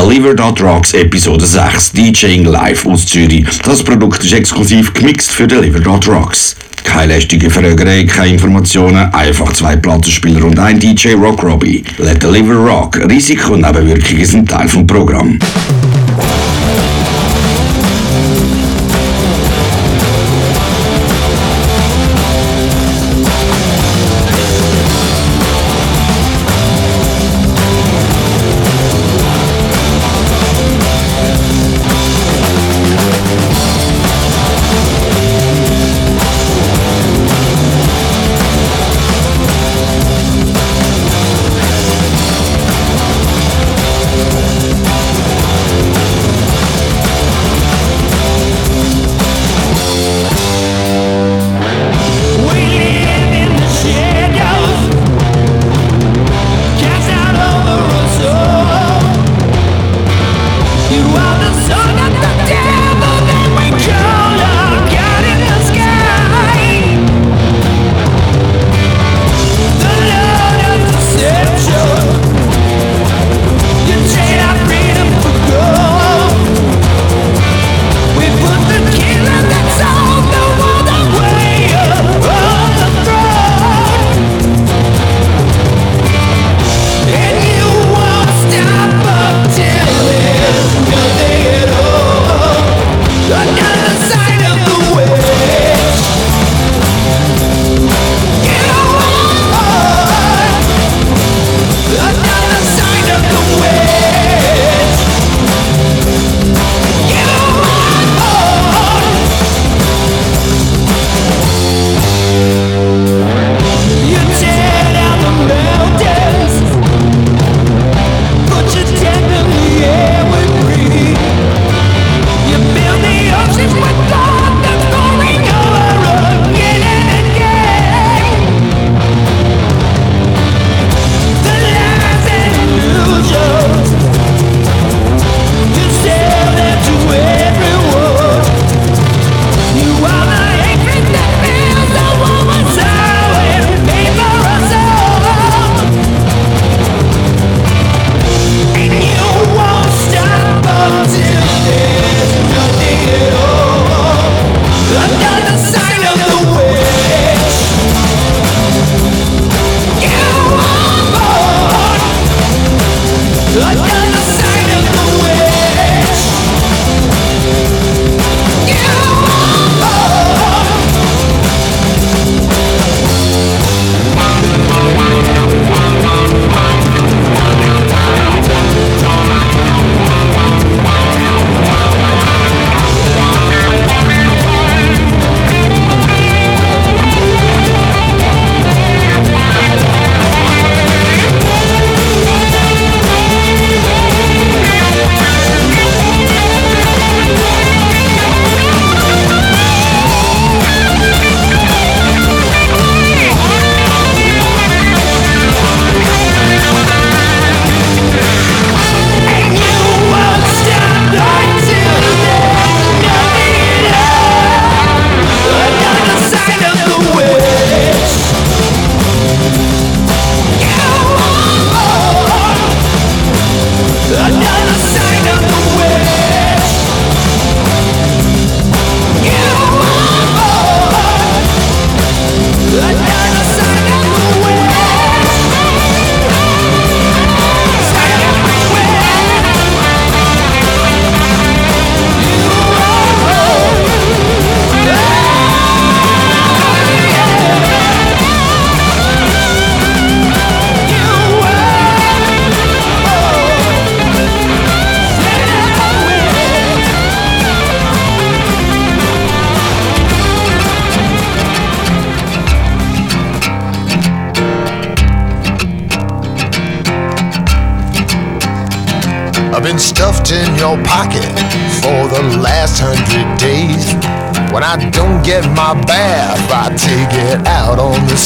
Deliver.rocks Episode 6 DJing live aus Zürich. Das Produkt ist exklusiv gemixt für Deliver.rocks. Keine lästige Verrögerei, keine Informationen, einfach zwei Plattenspieler und ein DJ Rock Robbie. Let Deliver Rock. Risiko und Nebenwirkungen sind Teil vom Programm.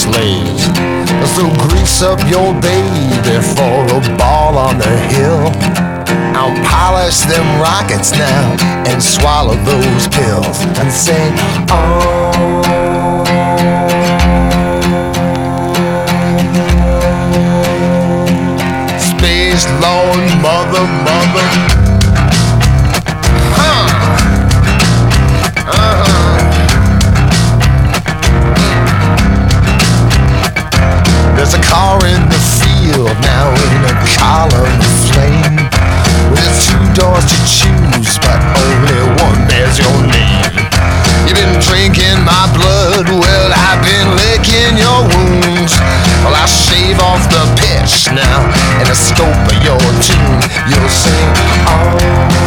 slave. So grease up your baby for a ball on the hill. I'll polish them rockets now and swallow those pills and sing, oh. Space Lord, mother, mother. car in the field, now in a column of flame. With two doors to choose, but only one bears your name. You've been drinking my blood, well, I've been licking your wounds. Well, I shave off the pitch now, and the scope of your tune, you'll sing, oh.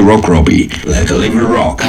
Rock Röbi. Let the liver rock.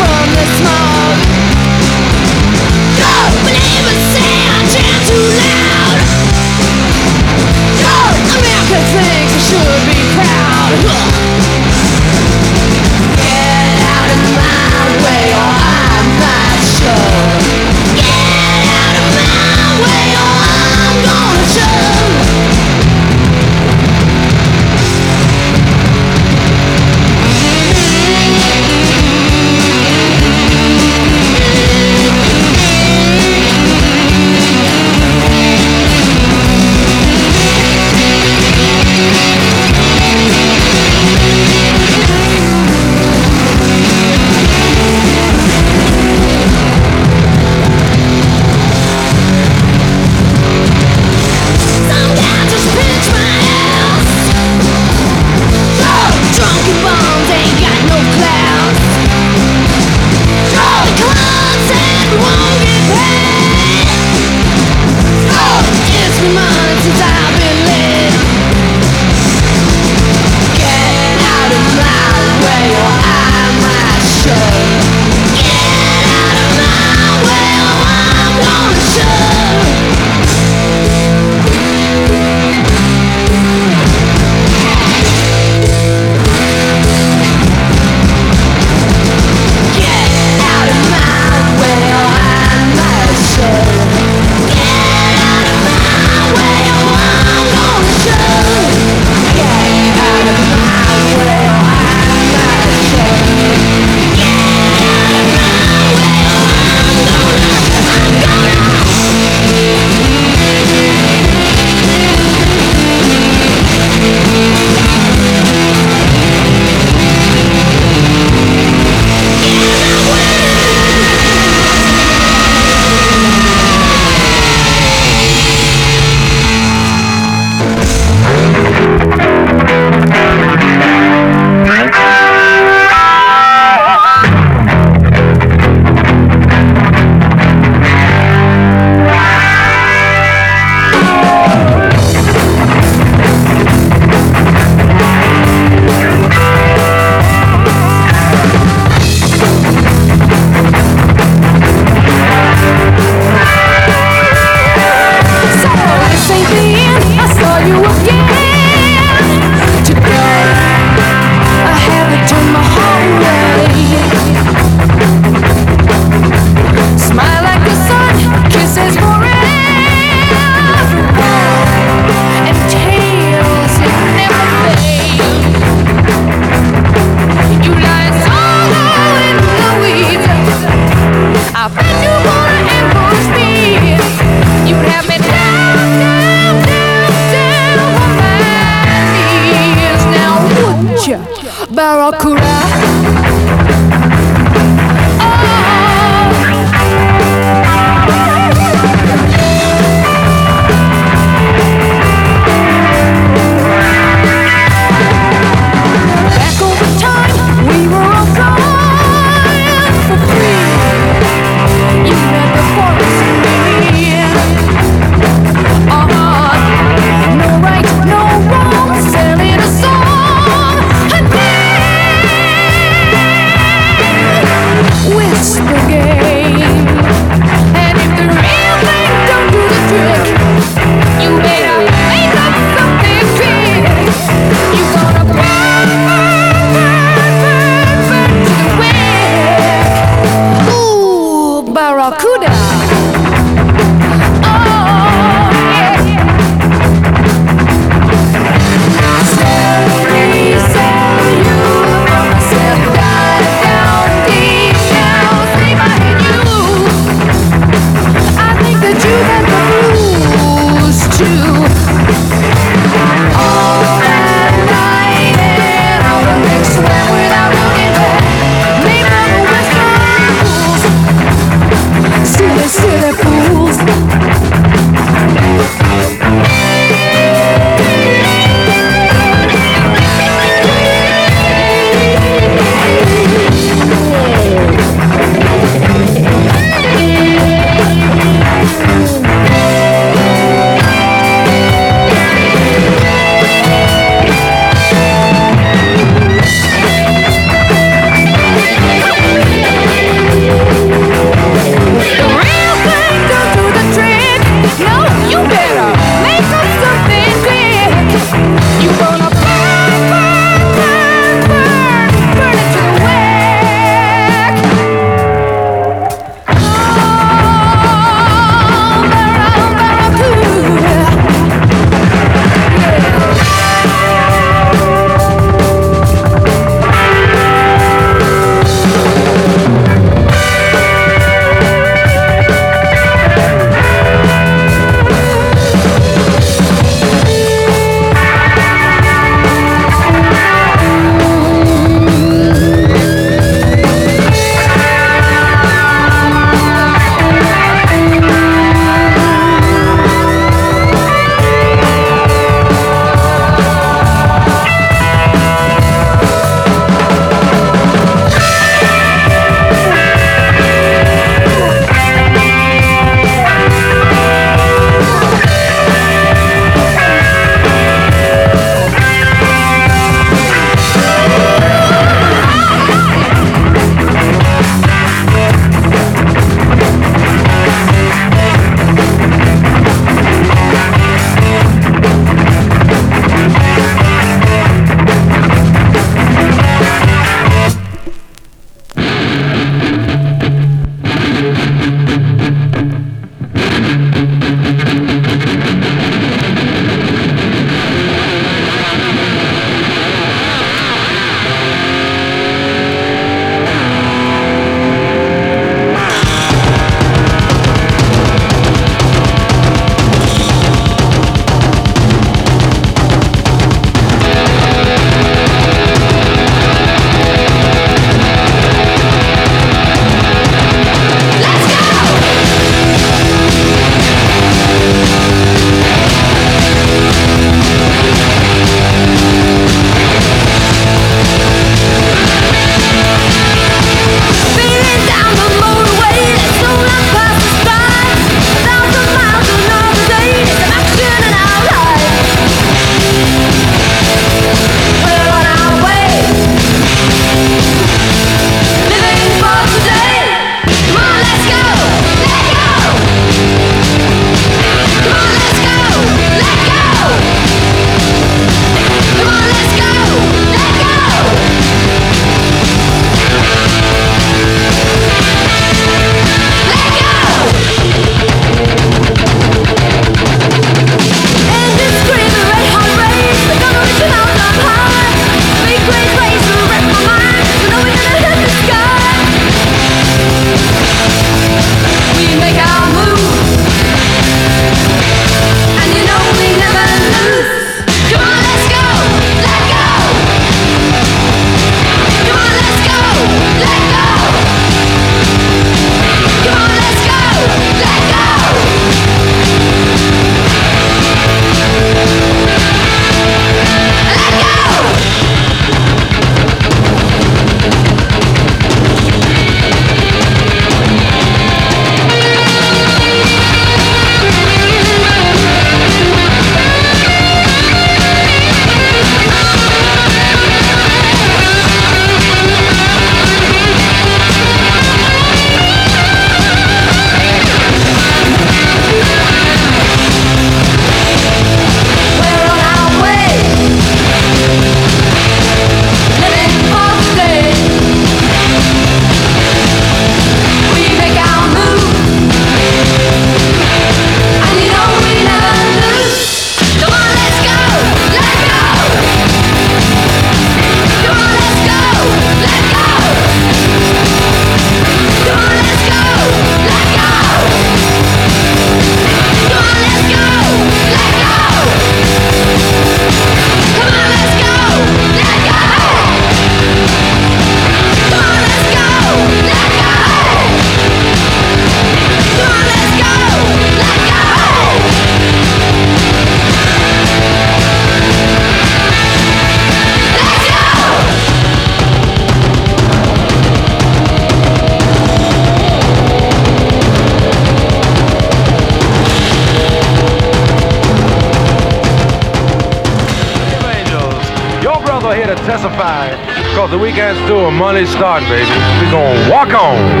Monday start, baby. We're gonna walk on.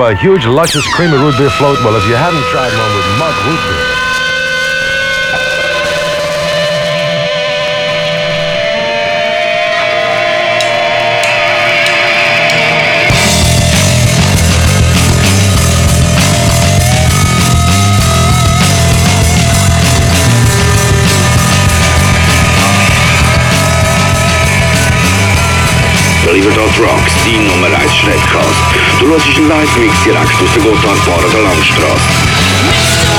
Of a huge, luscious, creamy root beer float? Well, if you haven't tried one die Nummer 1 Schreckcast. Du hörst einen Live-Mix direkt aus der Gotthardbahn an der Landstraße.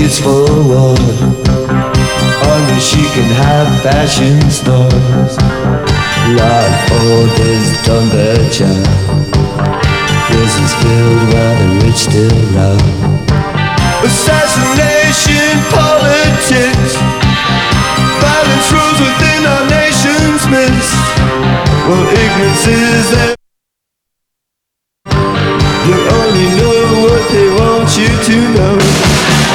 wishes for one. Only she can have fashion stars. Like orders done their job. Prisons filled while the rich still rob. Assassination politics. Violence rules within our nation's midst. Well, ignorance is there. You only know what they want you to know.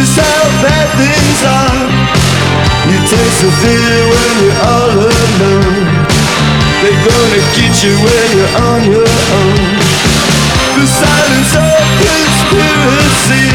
just how bad things are. You taste the fear when you're all alone. They're gonna get you when you're on your own. The silence of conspiracy.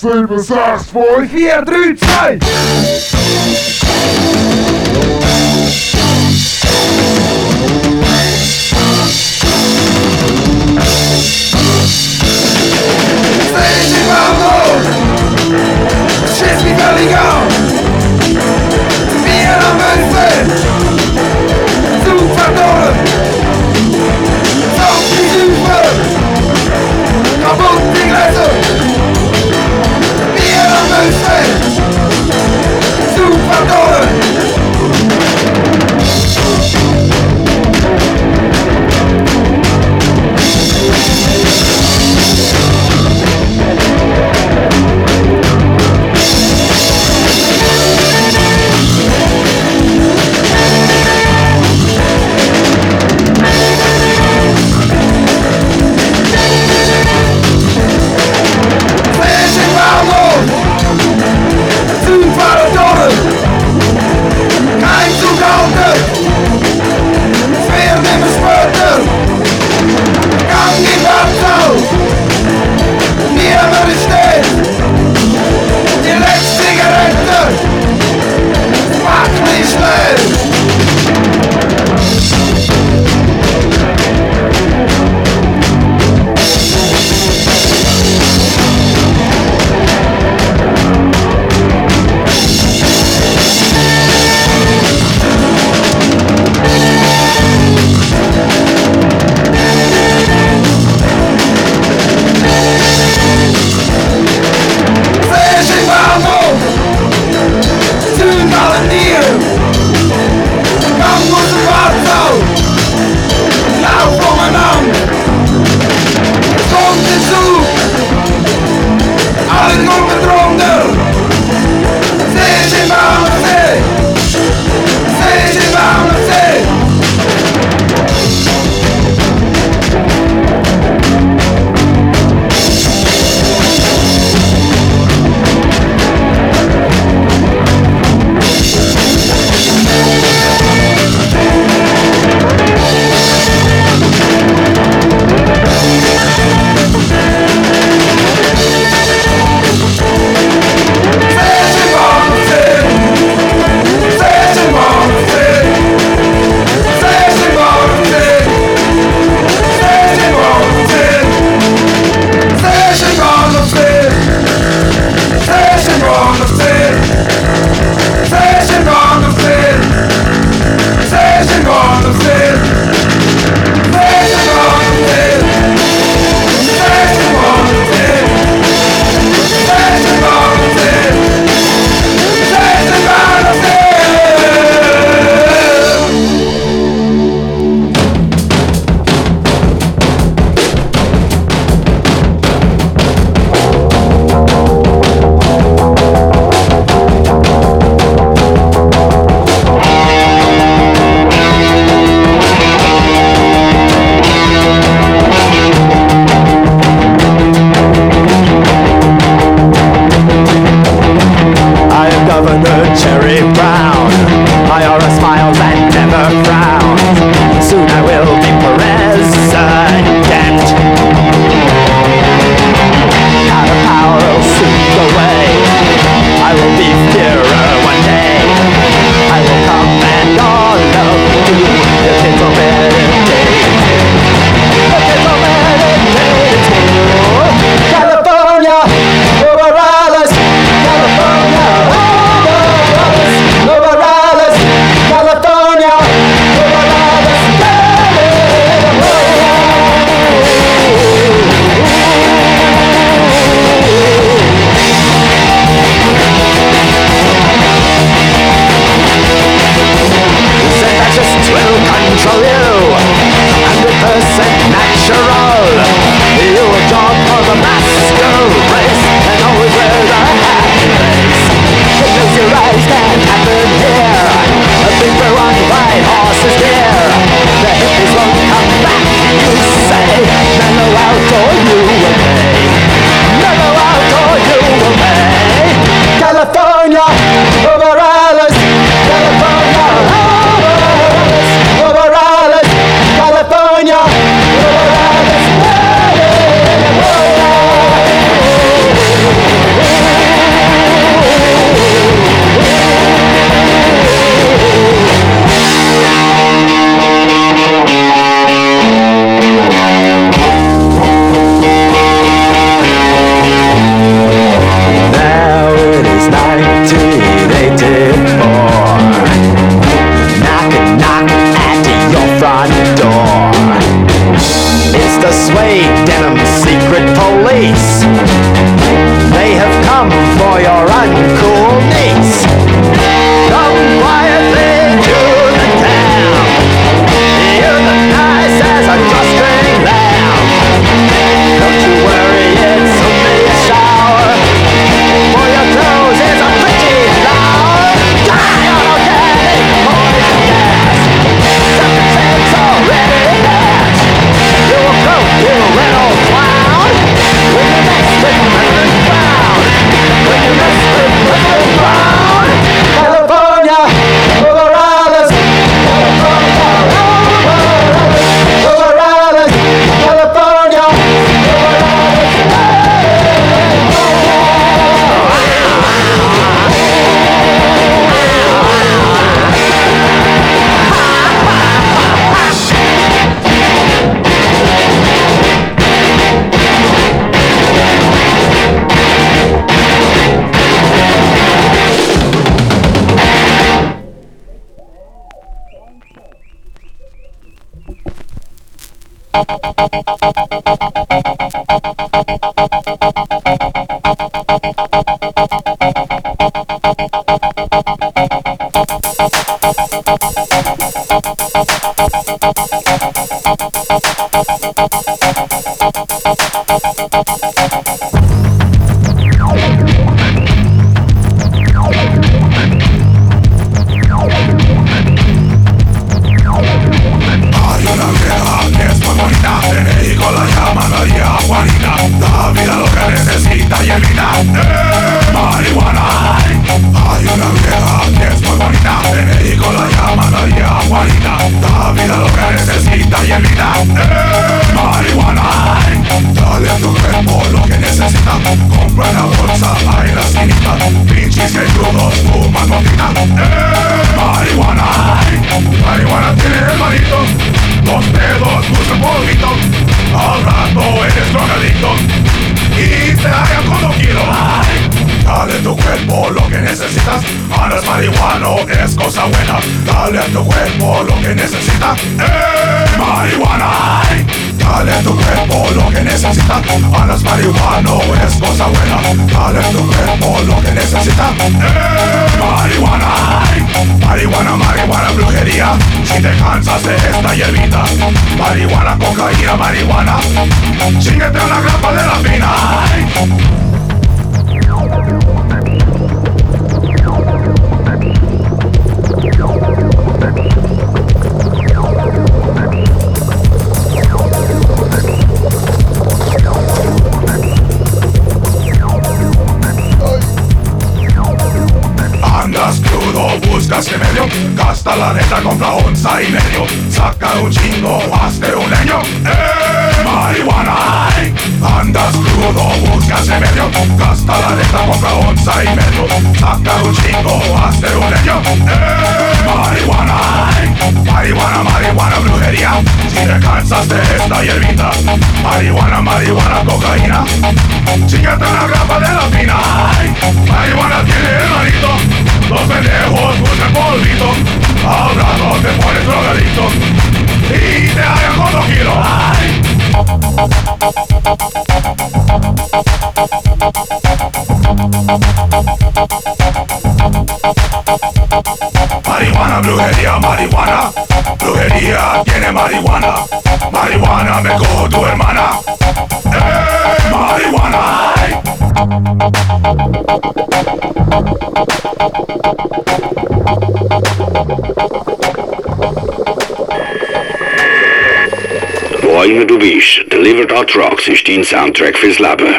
7, 6, 5, 4, 3, 2. Cuerpo lo que necesitas ¡Eh! Marihuana. Dale a tu cuerpo lo que necesitas Andas marihuano es cosa buena. Dale a tu cuerpo lo que necesitas ¡Eh! Marihuana. Marihuana, marihuana, brujería. Si te cansas de esta hierbita Marihuana, cocaína, marihuana. Síguete a la grapa de la fina planeta compra onza y medio Saca un chingo, hazte un leño ¡Eh! ¡Marihuana! Ay. Andas crudo, buscas el medio Gasta la neta, compra onza y medio Saca chingo, hazte un leño Marihuana Marihuana, marihuana, brujería. Si te cansas de esta hierbita Marihuana, marihuana, cocaína. Chíngate una grapa de la fina Marihuana tiene hermanito Los pendejos buscan polvito Al rato te pones drogadicto Y te hagan cuando quiero Marihuana, brujería, marihuana Brujería tiene marihuana Marihuana, me cojo tu hermana ¡Eh, marihuana! Wo immer du bist, Delivered Hot Rocks ist dein Soundtrack fürs Leben.